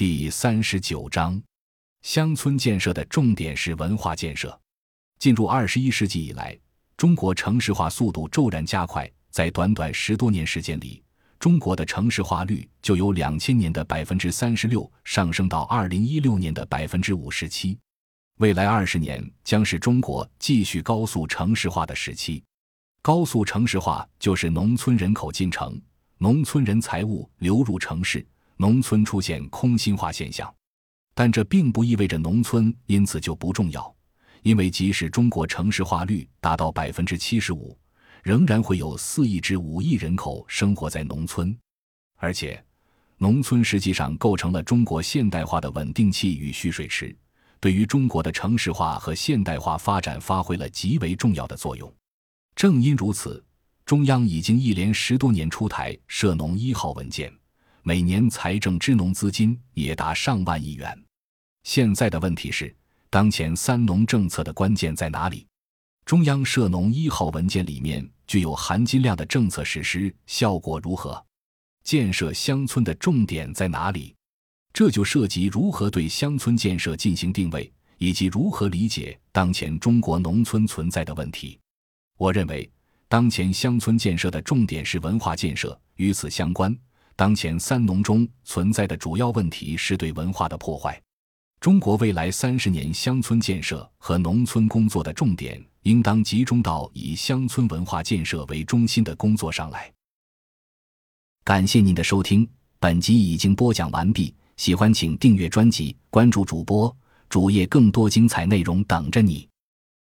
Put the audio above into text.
第三十九章，乡村建设的重点是文化建设。进入二十一世纪以来，中国城市化速度骤然加快，在短短十多年时间里，中国的城市化率就由两千年的百分之三十六上升到二零一六年的百分之五十七。未来二十年将是中国继续高速城市化的时期。高速城市化就是农村人口进城，农村人财物流入城市。农村出现空心化现象，但这并不意味着农村因此就不重要，因为即使中国城市化率达到百分之七十五，仍然会有四亿至五亿人口生活在农村，而且，农村实际上构成了中国现代化的稳定器与蓄水池，对于中国的城市化和现代化发展发挥了极为重要的作用。正因如此，中央已经一连十多年出台“涉农一号”文件。每年财政支农资金也达上万亿元。现在的问题是，当前“三农”政策的关键在哪里？中央“涉农一号”文件里面具有含金量的政策实施效果如何？建设乡村的重点在哪里？这就涉及如何对乡村建设进行定位，以及如何理解当前中国农村存在的问题。我认为，当前乡村建设的重点是文化建设，与此相关。当前“三农”中存在的主要问题是对文化的破坏。中国未来三十年乡村建设和农村工作的重点，应当集中到以乡村文化建设为中心的工作上来。感谢您的收听，本集已经播讲完毕。喜欢请订阅专辑，关注主播主页，更多精彩内容等着你。